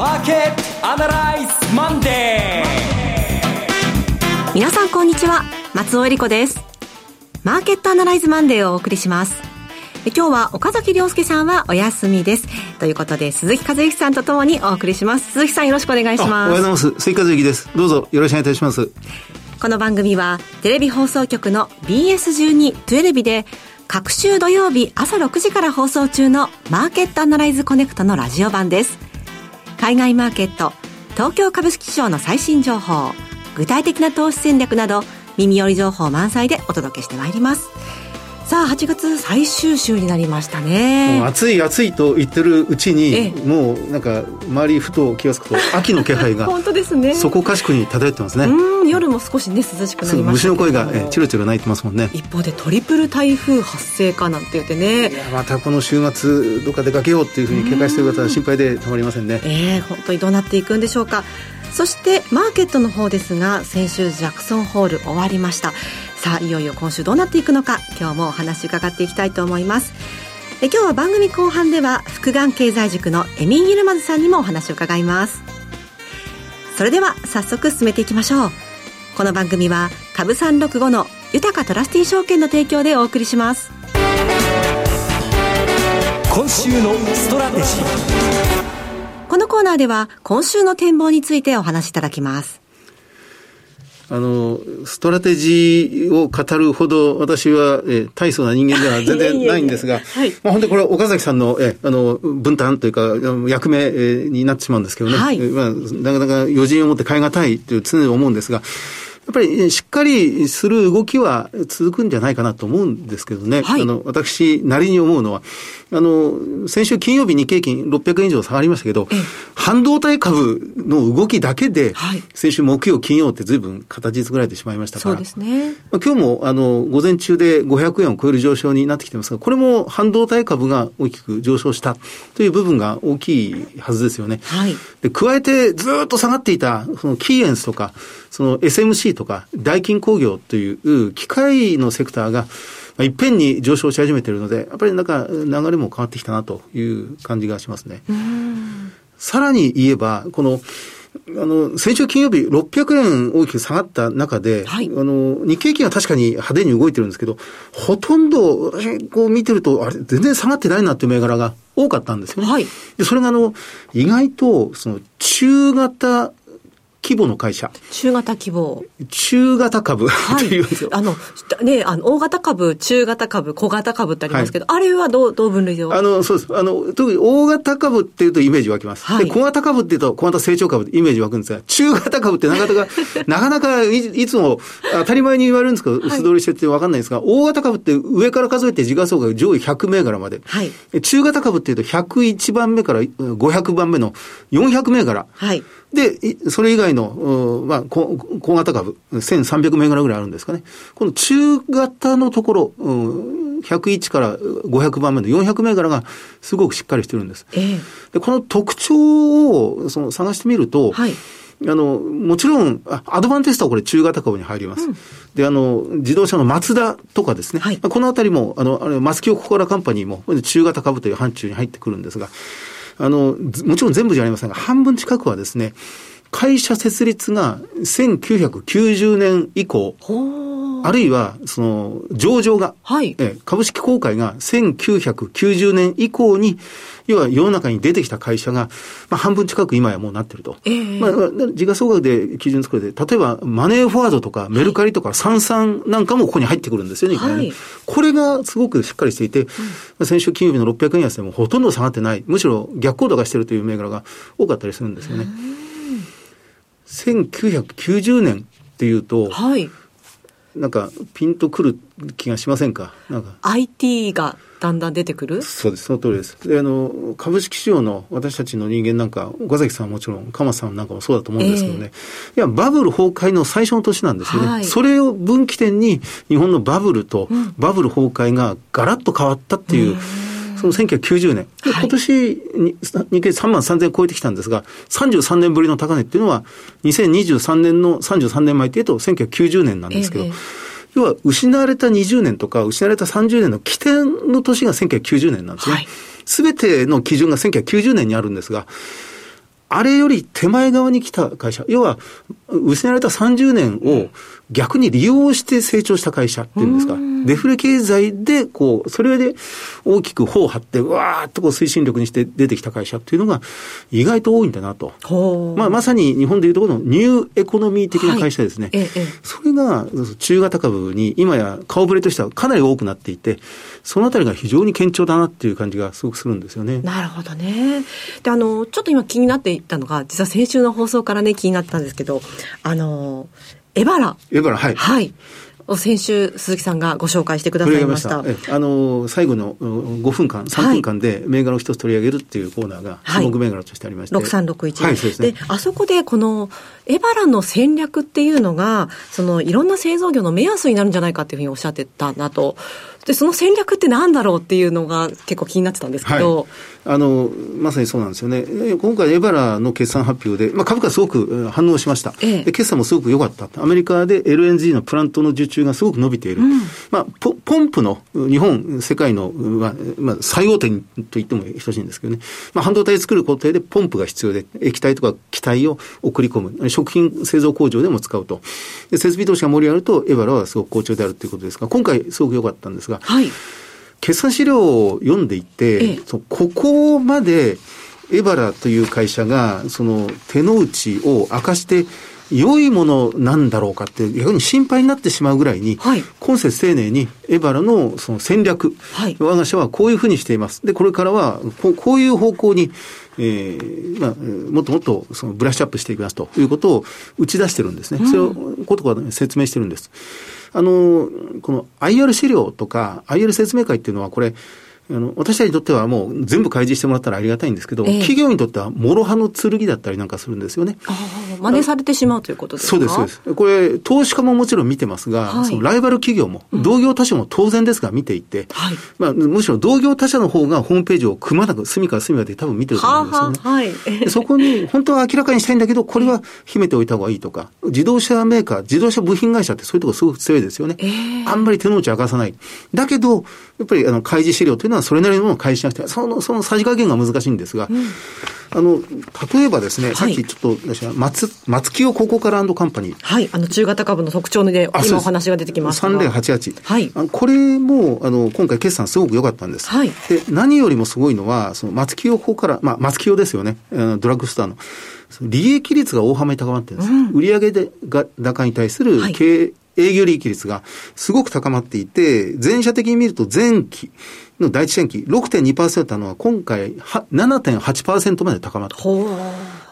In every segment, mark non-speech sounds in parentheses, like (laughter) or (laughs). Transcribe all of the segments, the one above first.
マーケットアナライズマンデー。皆さんこんにちは。松尾英里子です。マーケットアナライズマンデーをお送りします。今日は岡崎良介さんはお休みです。ということで鈴木一之さんとともにお送りします。鈴木さんよろしくお願いします。おはようございます。鈴木一之です。どうぞよろしくお願いいたします。この番組はテレビ放送局の BS12-12 で各週土曜日朝6時から放送中のマーケットアナライズコネクトのラジオ版です海外マーケット東京株式市場の最新情報具体的な投資戦略など耳寄り情報満載でお届けしてまいります。さあ8月最終週になりましたね。暑い暑いと言ってるうちにもうなんか周りふと気が付くと秋の気配が (laughs) 本当ですね。そこかしくに漂ってますね。うん夜も少しね涼しくなりました虫の声がえチロチロ鳴いてますもんね。一方でトリプル台風発生かなんて言ってね。またこの週末どっか出かけようっていうふうに警戒している方は心配でたまりませんね。ええー、本当にどうなっていくんでしょうか。そしてマーケットの方ですが先週ジャクソンホール終わりましたさあいよいよ今週どうなっていくのか今日もお話伺っていきたいと思います。え今日は番組後半では福眼経済塾のエミン・ユルマズさんにもお話を伺います。それでは早速進めていきましょう。この番組は株365の豊トラスティ証券の提供でお送りします。今週のストラテジー。このコーナーでは今週の展望についてお話しいただきますあの、ストラテジーを語るほど私は、えー、大層な人間では (laughs) 全然ないんですが、はい、まあ本当にこれは岡崎さんの、えー、あの、分担というか、役目、えー、になってしまうんですけどね、はい、まあ、なかなか余人を持って代え難いという常に思うんですが、やっぱりしっかりする動きは続くんじゃないかなと思うんですけどね。はい、あの、私なりに思うのは、あの、先週金曜日日経金600円以上下がりましたけど、半導体株の動きだけで、先週木曜、金曜って随分形作られてしまいましたから。そうですね。まあ、今日も、あの、午前中で500円を超える上昇になってきてますが、これも半導体株が大きく上昇したという部分が大きいはずですよね。はい。で、加えてずっと下がっていた、そのキーエンスとか、その SMC とか、大金工業という機械のセクターが、いっぺんに上昇し始めているので、やっぱりなんか流れも変わってきたなという感じがしますね。さらに言えば、この、あの、先週金曜日600円大きく下がった中で、はい、あの、日経金は確かに派手に動いてるんですけど、ほとんど、私こう見てると、あれ、全然下がってないなっていう銘柄が多かったんですよね。はい、でそれがあの、意外と、その、中型規模の会社。中型規模。中型株はい、っていうんですよ。あの、ね、あの、大型株、中型株、小型株ってありますけど、はい、あれはどう、どう分類をあの、そうです。あの、特に大型株っていうとイメージ湧きます。はい、で、小型株っていうと小型成長株ってイメージ湧くんですが、中型株ってなかなか、(laughs) なかなかいいつも当たり前に言われるんですけど、薄通りしててわかんないんですが、大型株って上から数えて時価総額上位100銘柄まで。はい、中型株っていうと101番目から500番目の400銘柄。はい。で、それ以外の、まあ、小型株、1300銘柄ぐらいあるんですかね。この中型のところ、101から500番目の400銘柄がすごくしっかりしてるんです。えー、でこの特徴をその探してみると、はい、あの、もちろん、アドバンテストはこれ中型株に入ります。うん、で、あの、自動車のマツダとかですね。はい、このあたりも、あの、あれ、マスキオココラカンパニーも中型株という範疇に入ってくるんですが、あの、もちろん全部じゃありませんが、半分近くはですね、会社設立が1990年以降、あるいは、その、上場が、はい、え株式公開が1990年以降に、要は世の中に出てきた会社が、まあ、半分近く今やもうなってると。えー、まあ、時価総額で基準作れて、例えばマネーフォワードとかメルカリとかサンサンなんかもここに入ってくるんですよね、はい、これがすごくしっかりしていて、うん、先週金曜日の600円安でもほとんど下がってない、むしろ逆行動がしてるという銘柄が多かったりするんですよね。1990年っていうと、はい、なんかピンとくる気がしませんか？なんか。IT がだんだん出てくる？そうです、その通りです。で、あの、株式市場の私たちの人間なんか、岡崎さんはもちろん、鎌さんなんかもそうだと思うんですけどね、えー、いや、バブル崩壊の最初の年なんですよね。はい、それを分岐点に、日本のバブルとバブル崩壊がガラッと変わったっていう、うんその1990年。今年に、日経3万3000超えてきたんですが、33年ぶりの高値っていうのは、2023年の33年前っていうと1990年なんですけど、えー、要は失われた20年とか、失われた30年の起点の年が1990年なんですね。す、べ、ての基準が1990年にあるんですが、あれより手前側に来た会社、要は、失われた30年を逆に利用して成長した会社っていうんですか、デフレ経済で、こう、それで大きく頬を張って、わーっとこう推進力にして出てきた会社っていうのが意外と多いんだなと。まあ、まさに日本でいうところのニューエコノミー的な会社ですね。はい、それが中型株に今や顔ぶれとしてはかなり多くなっていて、そのあたりが非常に堅調だなっていう感じがすごくするんですよね。なるほどね。で、あの、ちょっと今気になっていたのが、実は先週の放送からね、気になったんですけど、あの、エバラ。エバラ、はい。はい。先週、鈴木さんがご紹介してくださいました。あの、最後の5分間、3分間で銘柄を一つ取り上げるっていうコーナーが、注目銘柄としてありまして。6361。はい、そうですね。で、あそこでこの、エバラの戦略っていうのが、その、いろんな製造業の目安になるんじゃないかっていうふうにおっしゃってたなと。で、その戦略って何だろうっていうのが結構気になってたんですけど、はい、あの、まさにそうなんですよね。今回、エバラの決算発表で、まあ、株価すごく反応しました。ええ、で決算もすごく良かった。アメリカで LNG のプラントの受注がすごく伸びている。うん、まあポ、ポンプの日本、世界の、まあ、最大手と言っても等しいんですけどね。まあ、半導体作る工程でポンプが必要で、液体とか気体を送り込む。食品製造工場でも使うと。で設備投資が盛り上がると、エバラはすごく好調であるということですが、今回すごく良かったんですが、はい、決算資料を読んでいて、ええ、ここまでエバラという会社が、その手の内を明かして、良いものなんだろうかって、逆に心配になってしまうぐらいに、はい、今節丁寧にエバラのその戦略、はい、我が社はこういうふうにしています。で、これからはこうこういう方向に、えーまあ、もっともっとそのブラッシュアップしていきますということを打ち出してるんですね。うん、それをことか説明してるんです。あの、この IR 資料とか IR 説明会っていうのはこれ、あの、私たちにとってはもう全部開示してもらったらありがたいんですけど、えー、企業にとっては諸刃の剣だったりなんかするんですよね。真似されてしまうということですか？そうです、そうです。これ、投資家ももちろん見てますが、はい、そのライバル企業も、同業他社も当然ですが見ていて、うん、はい、まあ、むしろ同業他社の方がホームページをくまなく隅から隅まで多分見てると思うんですよね。ははい、そこに、本当は明らかにしたいんだけど、これは秘めておいた方がいいとか、自動車メーカー、自動車部品会社ってそういうところすごく強いですよね。えー、あんまり手の内明かさない。だけど、やっぱりあの開示資料というのはそれなりのものを開示しなくて、その、そのさじ加減が難しいんですが、うん、あの、例えばですね、はい、さっきちょっと、私は松、松清ココカラカンパニー。はい、あの、中型株の特徴で、今お話が出てきました3088。はい。あこれも、あの、今回決算すごく良かったんです。はい。で、何よりもすごいのは、その松清ココカラ、まあ、松清ですよね、ドラッグストアの。利益率が大幅に高まってるんです。うん、売上でが高に対する経営、営業利益率がすごく高まっていて、全社的に見ると前期の第一四半期6.2%のは今回7.8%まで高まった。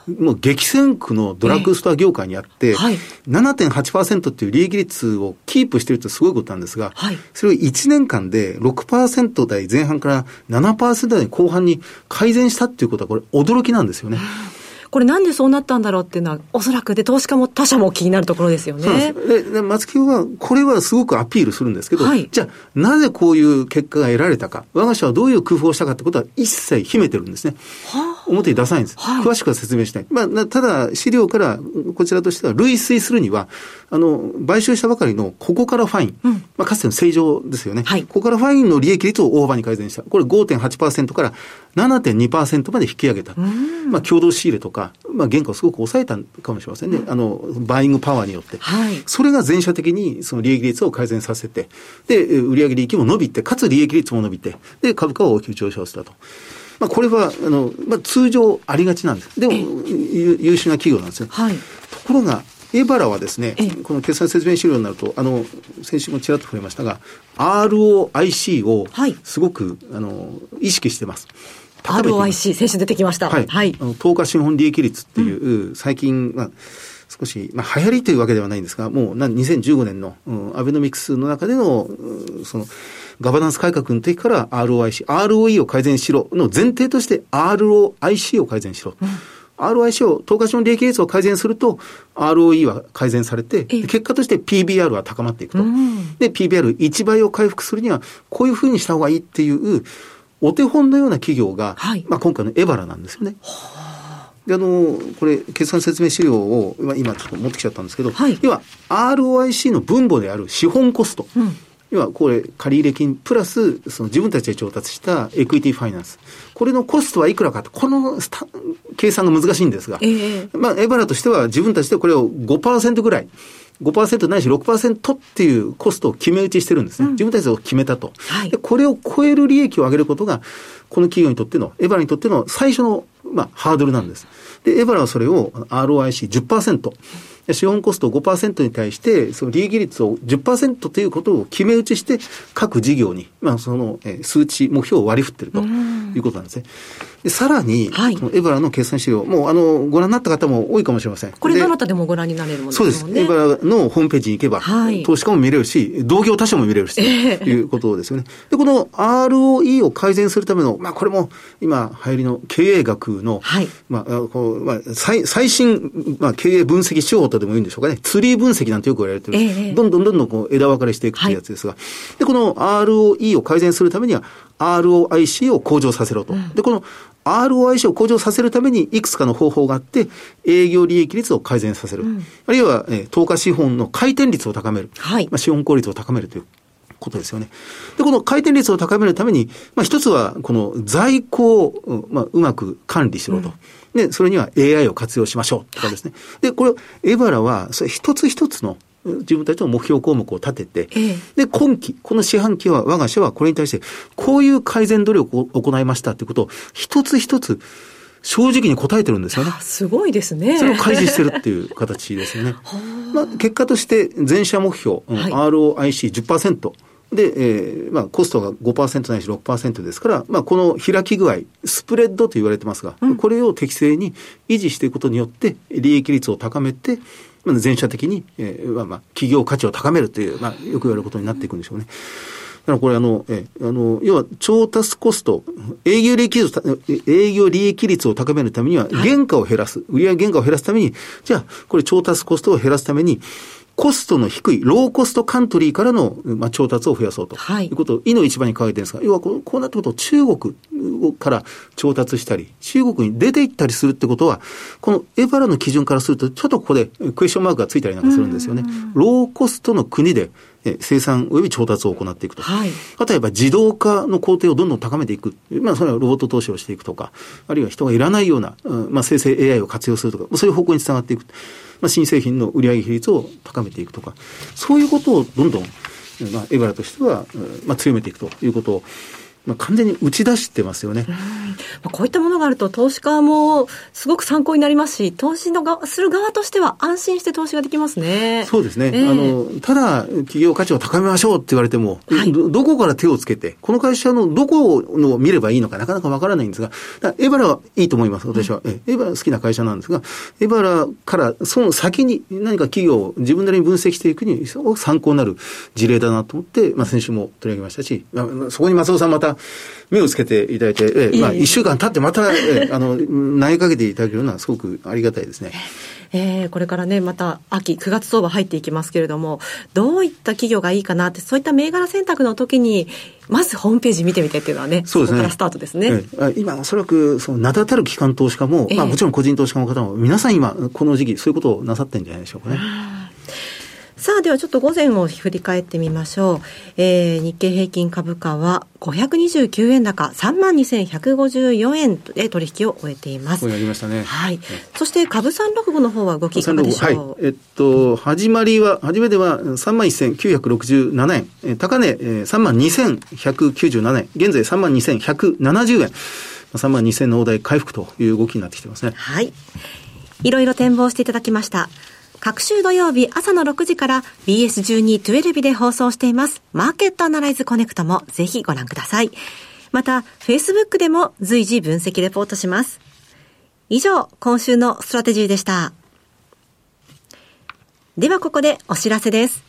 もう激戦区のドラッグストア業界にあって、えーはい、7.8%っていう利益率をキープしてるってすごいことなんですが、はい、それを1年間で6%台前半から7%台後半に改善したっていうことはこれ驚きなんですよね。これなんでそうなったんだろうっていうのは、おそらくで、投資家も他社も気になるところですよね。ですで松木は、これはすごくアピールするんですけど、はい、じゃあ、なぜこういう結果が得られたか、我が社はどういう工夫をしたかってことは一切秘めてるんですね。はあ、表に出さないんです。はい、詳しくは説明しない。まあ、ただ、資料からこちらとしては類推するには、あの、買収したばかりのここからファイン、うん、まあ、かつての正常ですよね。はい、ここからファインの利益率を大幅に改善した。これ5.8%から7.2%まで引き上げた。まあ、共同仕入れとか、まあ、原価をすごく抑えたかもしれませんね。あの、バイングパワーによって。はい、それが全社的にその利益率を改善させて、で、売上利益も伸びて、かつ利益率も伸びて、で、株価を大きく上昇したと。まあ、これは、あの、まあ、通常ありがちなんです。でも、優秀な企業なんですよ。はい、ところが、エバラはですね、この決算説明資料になると、あの、先週もちらっと触れましたが、ROIC をすごく、はい、あの、意識してます。ROIC、先週出てきました。はい。はい、あの等価資本利益率っていう、うん、最近、まあ、少し、まあ、流行りというわけではないんですが、もう、な2015年の、うん、アベノミクスの中での、うん、その、ガバナンス改革の時から ROIC、ROE を改善しろの前提として ROIC を改善しろ。うん ROIC を、等価資本利益率を改善すると、ROE は改善されて、結果として PBR は高まっていくと。で、PBR1 倍を回復するには、こういうふうにした方がいいっていう、お手本のような企業が、はい、まあ今回のエバラなんですよね。で、あの、これ、決算説明資料を今、今ちょっと持ってきちゃったんですけど、はい、要は ROIC の分母である資本コスト。うん要はこれ、借入金プラス、その自分たちで調達したエクイティファイナンス。これのコストはいくらかと、この計算が難しいんですが、えー、まあ、エバラとしては自分たちでこれを5%ぐらい、5%ないし6%っていうコストを決め打ちしてるんですね。うん、自分たちで決めたと、はい、で。これを超える利益を上げることが、この企業にとっての、エバラにとっての最初の、まあ、ハードルなんです。で、エバラはそれを ROIC10%。資本コスト5%に対して、その利益率を10%ということを決め打ちして、各事業に、まあ、その、え数値、目標を割り振ってるということなんですね。でさらに、はい、エバラの決算資料、もうあのご覧になった方も多いかもしれません。これ、どなたでもご覧になれるものですね。そうです。エバラのホームページに行けば、はい、投資家も見れるし、同業他社も見れるし、えー、ということですよね。で、この ROE を改善するための、まあ、これも今、流行りの経営学の、はい、まあ、こうまあ、最最新、まあ、経営分析手法とでもいいんでしょうかね。ツリー分析なんてよく言われてる。えー、どんどんどんどんこう枝分かれしていくというやつですが、はい、で、この ROE を改善するためには、ROIC を向上させろと。で、この ROIC を向上させるためにいくつかの方法があって、営業利益率を改善させる。うん、あるいは、えー、投下資本の回転率を高める。はい、まあ、資本効率を高めるということですよね。で、この回転率を高めるために、まあ、一つは、この在庫を、まあ、うまく管理しろと。うんで、それには AI を活用しましょうとかですね。で、これ、エバラは、それ一つ一つの自分たちの目標項目を立てて、ええ、で、今期、この四半期は、我が社はこれに対して、こういう改善努力を行いましたということを、一つ一つ、正直に答えてるんですよね。すごいですね。それを開示してるっていう形ですよね。(laughs) まあ、結果として、全社目標、はい、ROIC10%。で、えー、まあ、コストが5%ないし6%ですから、まあ、この開き具合、スプレッドと言われてますが、うん、これを適正に維持していくことによって、利益率を高めて、全社的に、えー、まあ、企業価値を高めるという、まあ、よく言われることになっていくんでしょうね。だからこれあの、えあの、要は調達コスト、営業利益率、営業利益率を高めるためには、原価を減らす、売上原価を減らすために、じゃあ、これ調達コストを減らすために、コストの低い、ローコストカントリーからの、まあ、調達を増やそうと、はい、いうことを、いの一番に書いてるんですが、要はこうこうなってこと中国から調達したり、中国に出ていったりするってことは、このエバラの基準からすると、ちょっとここでクエスチョンマークがついたりなんかするんですよね。ローコストの国で、生産及び調達を行っていくと。はい、例えば自動化の工程をどんどん高めていく。まあ、それはロボット投資をしていくとか、あるいは人がいらないような、まあ、生成 AI を活用するとか、そういう方向につながっていく。まあ、新製品の売上比率を高めていくとか、そういうことをどんどん、まあ、エバラとしては、まあ、強めていくということを、まあ、完全に打ち出してますよね。まあ、こういったものがあると、投資家もすごく参考になりますし、投資のがする側としては安心して投資ができますね。そうですね。えー、あの、ただ、企業価値を高めましょうって言われても、はい、ど、どこから手をつけて、この会社のどこを見ればいいのかなかなかわからないんですが、エバラはいいと思います、私は。うん、エバラ好きな会社なんですが、エバラからその先に何か企業を自分なりに分析していくに、すごく参考になる事例だなと思って、まあ、先週も取り上げましたし、そこに松尾さんまた、目をつけていただいて、ええまあ、一週間経ってまた、え (laughs) あの、投げかけていただけるのはすごくありがたいですね。えー、これからね、また秋、9月相場入っていきますけれども、どういった企業がいいかなって、そういった銘柄選択の時に、まずホームページ見てみてっていうのはね、そうですね。こからスタートですね。えー、今、おそらく、その名だたる機関投資家も、えー、まあもちろん個人投資家の方も、皆さん今、この時期、そういうことをなさってるんじゃないでしょうかね。さあ、ではちょっと午前を振り返ってみましょう。えー、日経平均株価は529円高、32,154円で取引を終えています。やりましたね。はい。そして株三六五の方は動きいかがでしょう、はい、えっと、始まりは、初めては31,967円、高値32,197円、現在32,170円。3万2000の大台回復という動きになってきてますね。はい。いろいろ展望していただきました。各週土曜日朝の6時から BS12-12 で放送しています。マーケットアナライズコネクトもぜひご覧ください。また、Facebook でも随時分析レポートします。以上、今週のストラテジーでした。ではここでお知らせです。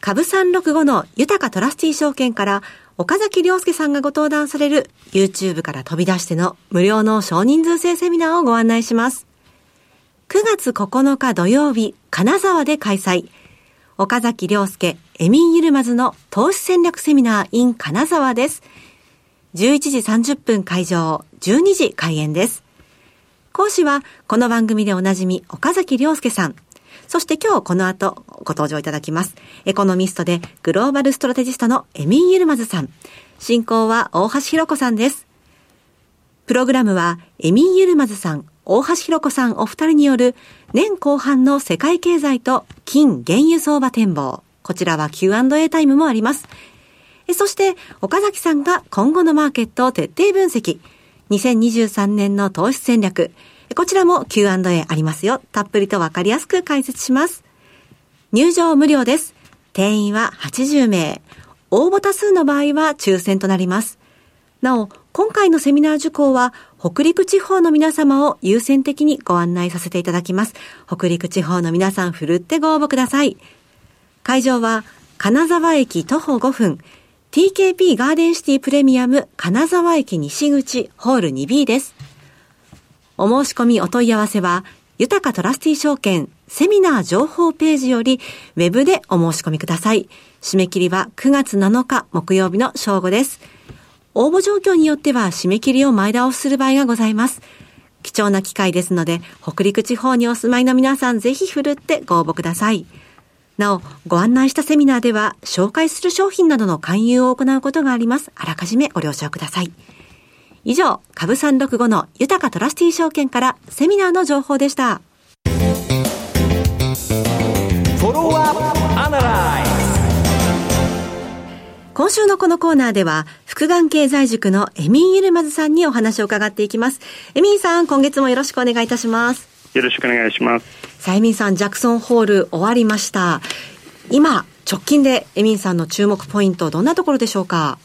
株365の豊かトラスティー証券から岡崎良介さんがご登壇される YouTube から飛び出しての無料の少人数制セミナーをご案内します。9月9日土曜日、金沢で開催。岡崎良介、エミンユルマズの投資戦略セミナー in 金沢です。11時30分会場、12時開演です。講師は、この番組でおなじみ、岡崎良介さん。そして今日この後ご登場いただきます。エコノミストでグローバルストラテジストのエミン・ユルマズさん。進行は大橋弘子さんです。プログラムはエミン・ユルマズさん、大橋弘子さんお二人による年後半の世界経済と金原油相場展望。こちらは Q&A タイムもあります。そして、岡崎さんが今後のマーケットを徹底分析。2023年の投資戦略。こちらも Q&A ありますよ。たっぷりとわかりやすく解説します。入場無料です。定員は80名。応募多数の場合は抽選となります。なお、今回のセミナー受講は、北陸地方の皆様を優先的にご案内させていただきます。北陸地方の皆さん、ふるってご応募ください。会場は、金沢駅徒歩5分、TKP ガーデンシティプレミアム金沢駅西口ホール 2B です。お申し込みお問い合わせは、豊かトラスティ証券セミナー情報ページよりウェブでお申し込みください。締め切りは9月7日木曜日の正午です。応募状況によっては締め切りを前倒しする場合がございます。貴重な機会ですので、北陸地方にお住まいの皆さんぜひ振るってご応募ください。なお、ご案内したセミナーでは、紹介する商品などの勧誘を行うことがあります。あらかじめご了承ください。以上、株365の豊かトラスティー証券からセミナーの情報でした。フォロワーアナライ今週のこのコーナーでは、福眼経済塾のエミン・ユルマズさんにお話を伺っていきます。エミンさん、今月もよろしくお願いいたします。よろしくお願いします。さあ、エミンさん、ジャクソンホール終わりました。今、直近でエミンさんの注目ポイント、どんなところでしょうか？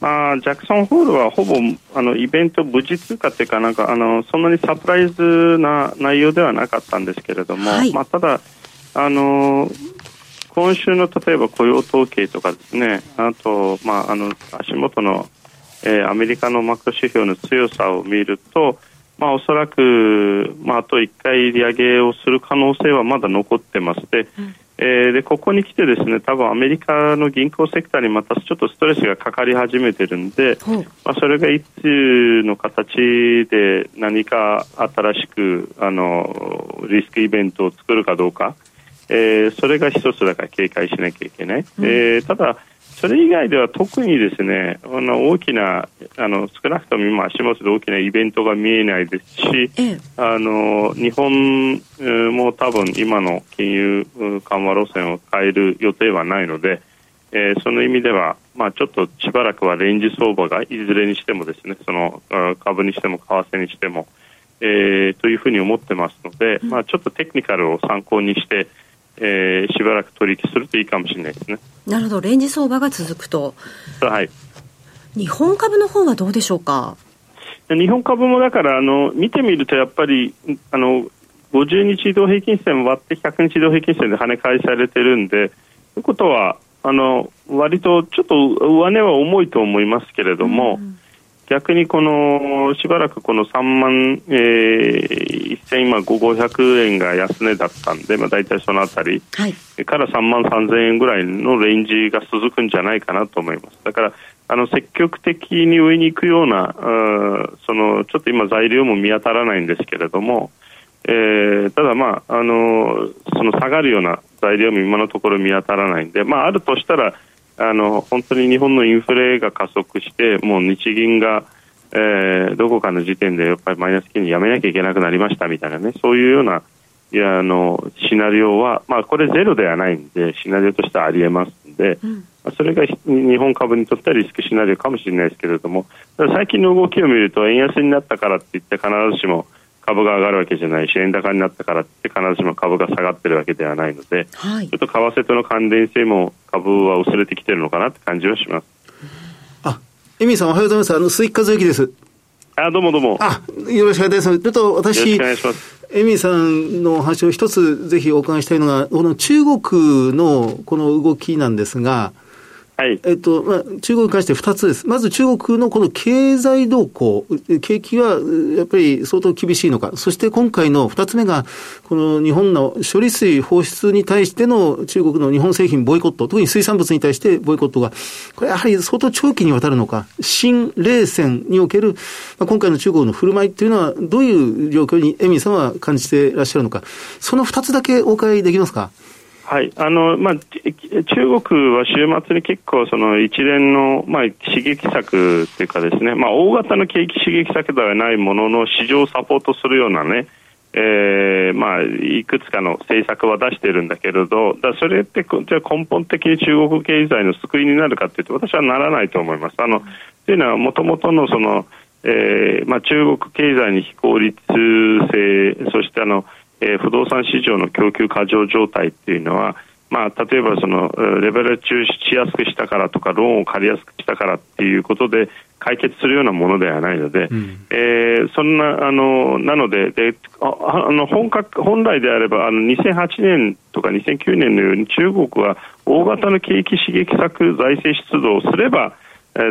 まあ、ジャクソンホールはほぼあのイベント無事通過というかなんかあのそんなにサプライズな内容ではなかったんですけれども、はい、まあ、ただあの今週の例えば雇用統計とかですねあと、まあ、あの足元の、えー、アメリカのマクロ指標の強さを見るとまあ、おそらく、まあ、あと1回利上げをする可能性はまだ残ってますで、うん、えー、でここに来てですね多分アメリカの銀行セクターにまたちょっとストレスがかかり始めてるんで、う。ん、まあ、それがいつの形で何か新しくあのリスクイベントを作るかどうか、えー、それが一つだから警戒しなきゃいけない。うん、えー、ただそれ以外では特にですねあの大きなあの少なくとも今足元で大きなイベントが見えないですし、あの日本も多分今の金融緩和路線を変える予定はないので、えー、その意味では、まあ、ちょっとしばらくはレンジ相場がいずれにしてもですねその株にしても為替にしても、えー、というふうに思ってますので、まあ、ちょっとテクニカルを参考にしてえー、しばらく取引するといいかもしれないですね。なるほど、レンジ相場が続くと。はい。日本株の方はどうでしょうか？日本株もだからあの見てみるとやっぱりあの50日移動平均線割って100日移動平均線で跳ね返されてるんでということはあの割とちょっと上値は重いと思いますけれども、うん逆にこのしばらくこの3万、えー、1000今500円が安値だったんで、まあ、大体そのあたり、はい、から3万3000円ぐらいのレンジが続くんじゃないかなと思います。だからあの積極的に上に行くようなそのちょっと今材料も見当たらないんですけれども、えー、ただまああのその下がるような材料も今のところ見当たらないんで、まあ、あるとしたらあの本当に日本のインフレが加速してもう日銀が、えー、どこかの時点でやっぱりマイナス金利やめなきゃいけなくなりましたみたいなねそういうようないやあのシナリオは、まあ、これゼロではないんでシナリオとしてはありえますので、うん、それが日本株にとってはリスクシナリオかもしれないですけれども最近の動きを見ると円安になったからっていって必ずしも株が上がるわけじゃないし円高になったからって必ずしも株が下がってるわけではないので、はい、ちょっと為替との関連性も株は薄れてきてるのかなって感じはします。あ、エミさんおはようございます。あの、鈴木和之です。あ、どうもどうも。あ、よろしくお願いします。ちょっと私、お願いします。エミさんの話を一つぜひお伺いしたいのが、この中国のこの動きなんですが、はい。えっと、まあ、中国に関して2つです。まず中国のこの経済動向、景気はやっぱり相当厳しいのか。そして今回の2つ目が、この日本の処理水放出に対しての中国の日本製品ボイコット、特に水産物に対してボイコットが、これやはり相当長期にわたるのか、新冷戦における、まあ、今回の中国の振る舞いっていうのは、どういう状況にエミンさんは感じていらっしゃるのか、その2つだけお伺いできますか？はいあのまあ、中国は週末に結構その一連の、まあ、刺激策というかですね、まあ、大型の景気刺激策ではないものの市場をサポートするようなね、えーまあ、いくつかの政策は出しているんだけれどだそれってじゃ根本的に中国経済の救いになるかというと私はならないと思います。あのというのはもともとのその、えーまあ、中国経済に非効率性そしてあのえー、不動産市場の供給過剰状態っていうのは、まあ、例えばそのレベルッしやすくしたからとかローンを借りやすくしたからっていうことで解決するようなものではないので、うん、えー、そんなあのなのででああの本格本来であればあの2008年とか2009年のように中国は大型の景気刺激策財政出動をすれば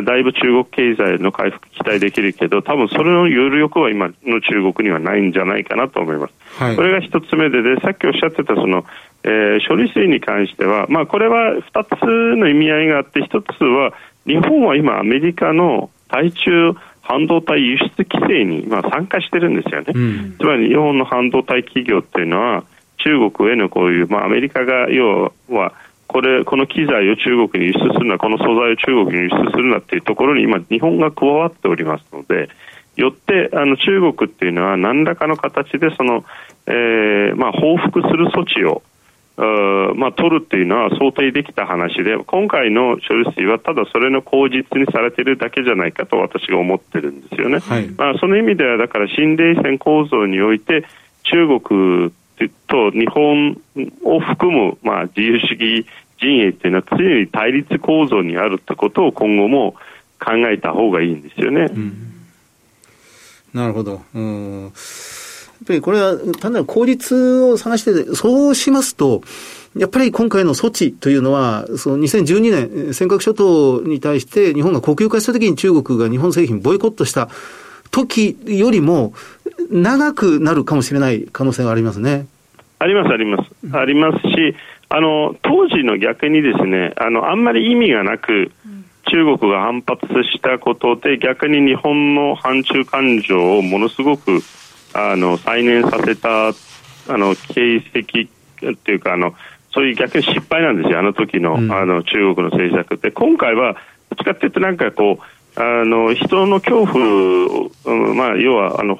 だいぶ中国経済の回復期待できるけど、多分それの余力は今の中国にはないんじゃないかなと思います。はい、これが一つ目でで、さっきおっしゃってたその、えー、処理水に関しては、まあ、これは二つの意味合いがあって、一つは、日本は今アメリカの対中半導体輸出規制に、まあ、参加してるんですよね、うん、つまり日本の半導体企業っていうのは、中国へのこういう、まあ、アメリカが要は、これ、この機材を中国に輸出するな、この素材を中国に輸出するなっていうところに今、日本が加わっておりますので、よってあの中国っていうのは何らかの形でその、えーまあ、報復する措置をまあ、取るっていうのは想定できた話で今回の処理水はただそれの口実にされているだけじゃないかと私が思ってるんですよね、はい、まあ、その意味ではだから新冷戦構造において中国と日本を含む、まあ、自由主義陣営っていうのは常に対立構造にあるってことを今後も考えた方がいいんですよね。うん、なるほど。うんやっぱりこれは単なる効率を探してて、そうしますと、やっぱり今回の措置というのは、その2012年、尖閣諸島に対して日本が国有化したときに中国が日本製品ボイコットした時よりも長くなるかもしれない可能性がありますね。あります、あります。ありますし、あの、当時の逆にですね、あの、あんまり意味がなく、中国が反発したことで逆に日本の反中感情をものすごくあの再燃させたあの形跡っていうかあのそういう逆に失敗なんですよ、あの時の、うん、あの中国の政策って。今回は、どっちかっていうとなんかこう、あの人の恐怖、うん、まあ、要はあの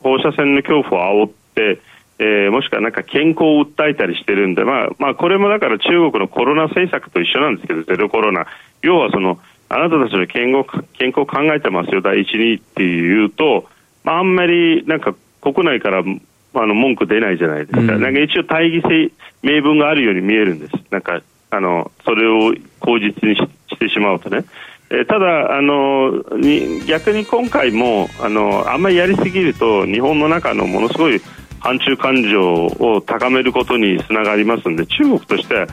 放射線の恐怖を煽って、えー、もしくはなんか健康を訴えたりしてるんで、まあ、まあ、これもだから中国のコロナ政策と一緒なんですけど、ゼロコロナ。要はその、あなたたちの健康健康考えてますよ、第一にっていうと、まあ、あんまりなんか国内からあの文句出ないじゃないですか、うん、なんか一応大義性、名分があるように見えるんです。なんかあのそれを口実にしてしまうとね。えただあのに、逆に今回もあのあんまりやりすぎると日本の中のものすごい反中感情を高めることにつながりますので中国としては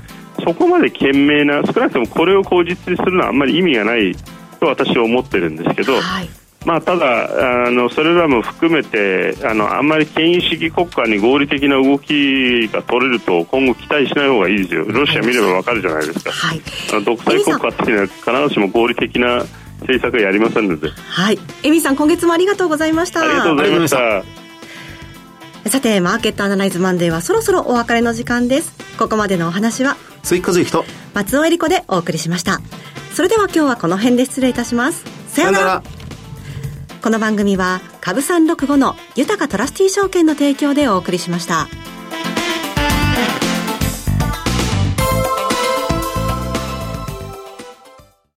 そこまで賢明な少なくともこれを口実にするのはあんまり意味がないと私は思ってるんですけど、はい、まあ、ただあのそれらも含めてあのあんまり権威主義国家に合理的な動きが取れると今後期待しない方がいいですよ。ロシア見ればわかるじゃないですか、はい、独裁国家っていうのは必ずしも合理的な政策やりませんので。はい。エミさん今月もありがとうございました。ありがとうございました。さて、マーケットアナライズマンデーはそろそろお別れの時間です。ここまでのお話は、追加随と松尾恵理子でお送りしました。それでは今日はこの辺で失礼いたします。さようなら。この番組は、株三六五の豊かトラスティ証券の提供でお送りしました。